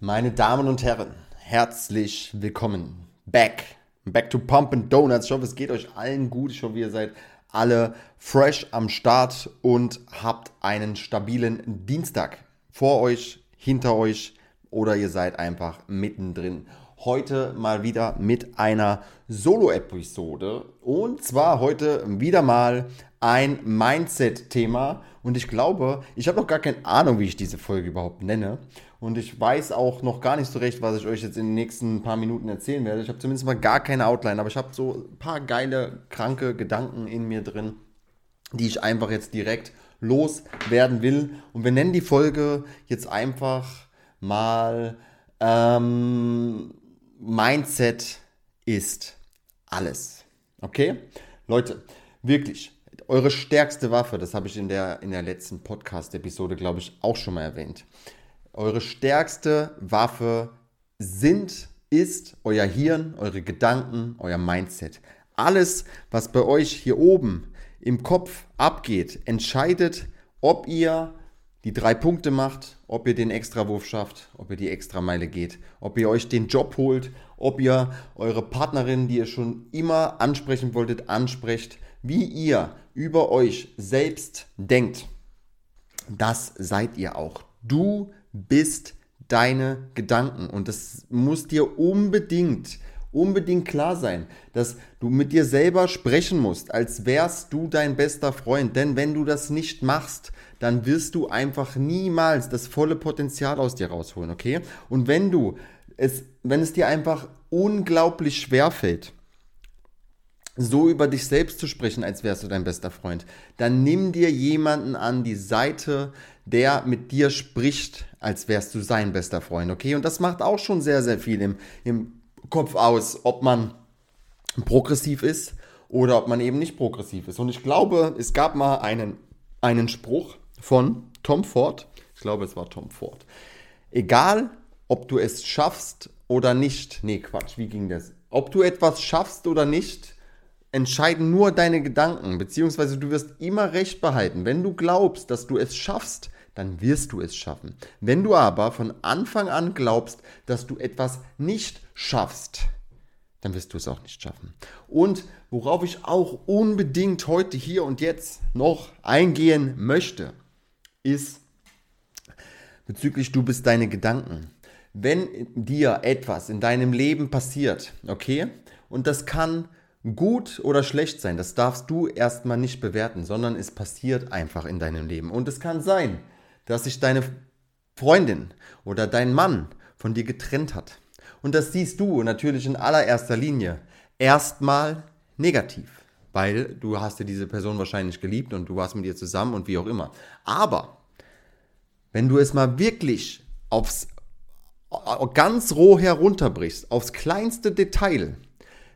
Meine Damen und Herren, herzlich willkommen. Back. Back to Pump and Donuts. Ich hoffe, es geht euch allen gut. Ich hoffe, ihr seid alle fresh am Start und habt einen stabilen Dienstag vor euch, hinter euch oder ihr seid einfach mittendrin. Heute mal wieder mit einer Solo-Episode und zwar heute wieder mal ein Mindset-Thema und ich glaube, ich habe noch gar keine Ahnung, wie ich diese Folge überhaupt nenne und ich weiß auch noch gar nicht so recht, was ich euch jetzt in den nächsten paar Minuten erzählen werde. Ich habe zumindest mal gar keine Outline, aber ich habe so ein paar geile, kranke Gedanken in mir drin, die ich einfach jetzt direkt loswerden will. Und wir nennen die Folge jetzt einfach mal ähm, Mindset ist alles. Okay? Leute, wirklich, eure stärkste Waffe, das habe ich in der, in der letzten Podcast-Episode, glaube ich, auch schon mal erwähnt. Eure stärkste Waffe sind, ist euer Hirn, eure Gedanken, euer Mindset. Alles, was bei euch hier oben im Kopf abgeht, entscheidet, ob ihr die drei Punkte macht, ob ihr den Extrawurf schafft, ob ihr die Extrameile geht, ob ihr euch den Job holt, ob ihr eure Partnerin, die ihr schon immer ansprechen wolltet, ansprecht, wie ihr über euch selbst denkt. Das seid ihr auch. Du bist deine Gedanken. Und das muss dir unbedingt, unbedingt klar sein, dass du mit dir selber sprechen musst, als wärst du dein bester Freund. Denn wenn du das nicht machst, dann wirst du einfach niemals das volle Potenzial aus dir rausholen, okay? Und wenn du es, wenn es dir einfach unglaublich schwer fällt, so über dich selbst zu sprechen, als wärst du dein bester Freund, dann nimm dir jemanden an die Seite, der mit dir spricht, als wärst du sein bester Freund, okay? Und das macht auch schon sehr, sehr viel im, im Kopf aus, ob man progressiv ist oder ob man eben nicht progressiv ist. Und ich glaube, es gab mal einen, einen Spruch von Tom Ford, ich glaube, es war Tom Ford. Egal, ob du es schaffst oder nicht, nee, Quatsch, wie ging das? Ob du etwas schaffst oder nicht, entscheiden nur deine Gedanken, beziehungsweise du wirst immer recht behalten. Wenn du glaubst, dass du es schaffst, dann wirst du es schaffen. Wenn du aber von Anfang an glaubst, dass du etwas nicht schaffst, dann wirst du es auch nicht schaffen. Und worauf ich auch unbedingt heute hier und jetzt noch eingehen möchte, ist bezüglich du bist deine Gedanken. Wenn dir etwas in deinem Leben passiert, okay, und das kann gut oder schlecht sein, das darfst du erstmal nicht bewerten, sondern es passiert einfach in deinem Leben. Und es kann sein, dass sich deine Freundin oder dein Mann von dir getrennt hat. Und das siehst du natürlich in allererster Linie erstmal negativ, weil du hast dir diese Person wahrscheinlich geliebt und du warst mit ihr zusammen und wie auch immer. Aber wenn du es mal wirklich aufs ganz roh herunterbrichst, aufs kleinste Detail,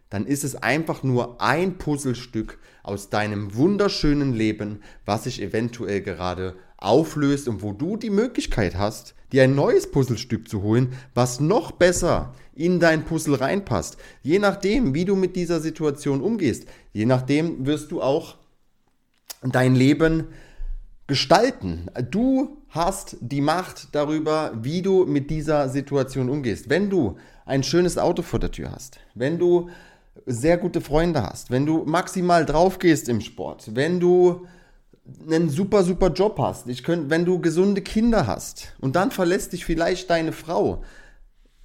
dann ist es einfach nur ein Puzzlestück aus deinem wunderschönen Leben, was sich eventuell gerade auflöst und wo du die Möglichkeit hast, dir ein neues Puzzlestück zu holen, was noch besser in dein Puzzle reinpasst. Je nachdem, wie du mit dieser Situation umgehst, je nachdem wirst du auch dein Leben gestalten. Du hast die Macht darüber, wie du mit dieser Situation umgehst. Wenn du ein schönes Auto vor der Tür hast, wenn du sehr gute Freunde hast, wenn du maximal drauf gehst im Sport, wenn du einen super, super Job hast, ich könnt, wenn du gesunde Kinder hast und dann verlässt dich vielleicht deine Frau,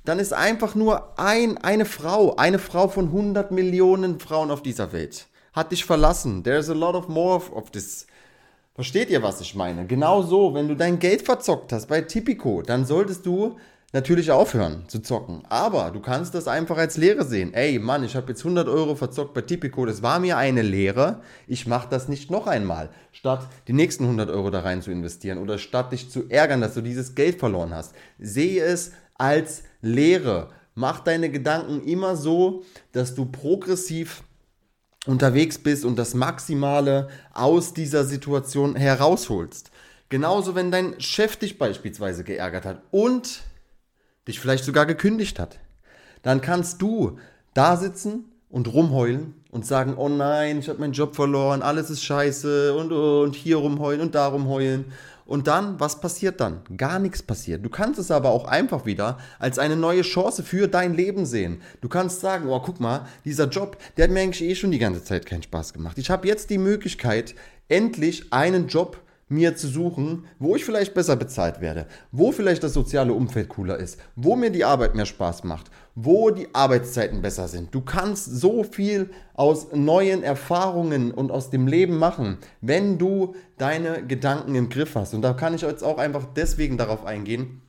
dann ist einfach nur ein, eine Frau, eine Frau von 100 Millionen Frauen auf dieser Welt, hat dich verlassen. There's a lot of more of this. Versteht ihr, was ich meine? Genau so, wenn du dein Geld verzockt hast bei Tipico, dann solltest du natürlich aufhören zu zocken. Aber du kannst das einfach als Lehre sehen. Ey, Mann, ich habe jetzt 100 Euro verzockt bei Tipico. Das war mir eine Lehre. Ich mache das nicht noch einmal. Statt die nächsten 100 Euro da rein zu investieren oder statt dich zu ärgern, dass du dieses Geld verloren hast. Sehe es als Lehre. Mach deine Gedanken immer so, dass du progressiv unterwegs bist und das Maximale aus dieser Situation herausholst. Genauso, wenn dein Chef dich beispielsweise geärgert hat und dich vielleicht sogar gekündigt hat, dann kannst du da sitzen und rumheulen und sagen, oh nein, ich habe meinen Job verloren, alles ist scheiße und, und hier rumheulen und da rumheulen. Und dann, was passiert dann? Gar nichts passiert. Du kannst es aber auch einfach wieder als eine neue Chance für dein Leben sehen. Du kannst sagen, oh, guck mal, dieser Job, der hat mir eigentlich eh schon die ganze Zeit keinen Spaß gemacht. Ich habe jetzt die Möglichkeit, endlich einen Job mir zu suchen, wo ich vielleicht besser bezahlt werde, wo vielleicht das soziale Umfeld cooler ist, wo mir die Arbeit mehr Spaß macht, wo die Arbeitszeiten besser sind. Du kannst so viel aus neuen Erfahrungen und aus dem Leben machen, wenn du deine Gedanken im Griff hast. Und da kann ich jetzt auch einfach deswegen darauf eingehen,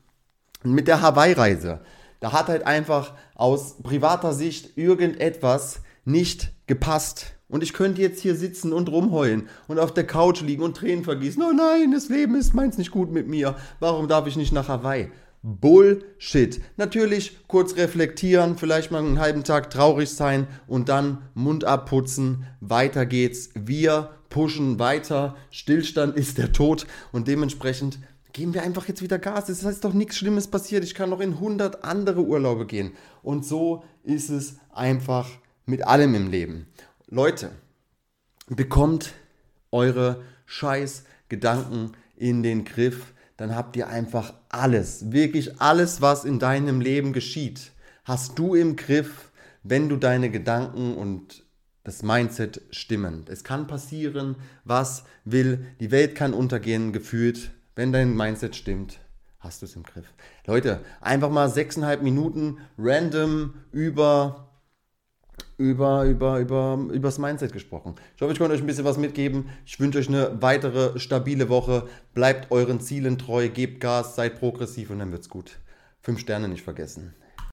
mit der Hawaii-Reise. Da hat halt einfach aus privater Sicht irgendetwas nicht gepasst und ich könnte jetzt hier sitzen und rumheulen und auf der Couch liegen und Tränen vergießen. Oh nein, das Leben ist meins nicht gut mit mir. Warum darf ich nicht nach Hawaii? Bullshit. Natürlich kurz reflektieren, vielleicht mal einen halben Tag traurig sein und dann Mund abputzen. Weiter geht's. Wir pushen weiter. Stillstand ist der Tod und dementsprechend geben wir einfach jetzt wieder Gas. Es ist doch nichts Schlimmes passiert. Ich kann noch in 100 andere Urlaube gehen. Und so ist es einfach mit allem im Leben. Leute, bekommt eure scheiß Gedanken in den Griff, dann habt ihr einfach alles, wirklich alles, was in deinem Leben geschieht, hast du im Griff, wenn du deine Gedanken und das Mindset stimmen. Es kann passieren, was will, die Welt kann untergehen, gefühlt, wenn dein Mindset stimmt, hast du es im Griff. Leute, einfach mal sechseinhalb Minuten random über über, über, über, über das Mindset gesprochen. Ich hoffe, ich konnte euch ein bisschen was mitgeben. Ich wünsche euch eine weitere stabile Woche. Bleibt euren Zielen treu, gebt Gas, seid progressiv und dann wird's gut. Fünf Sterne nicht vergessen.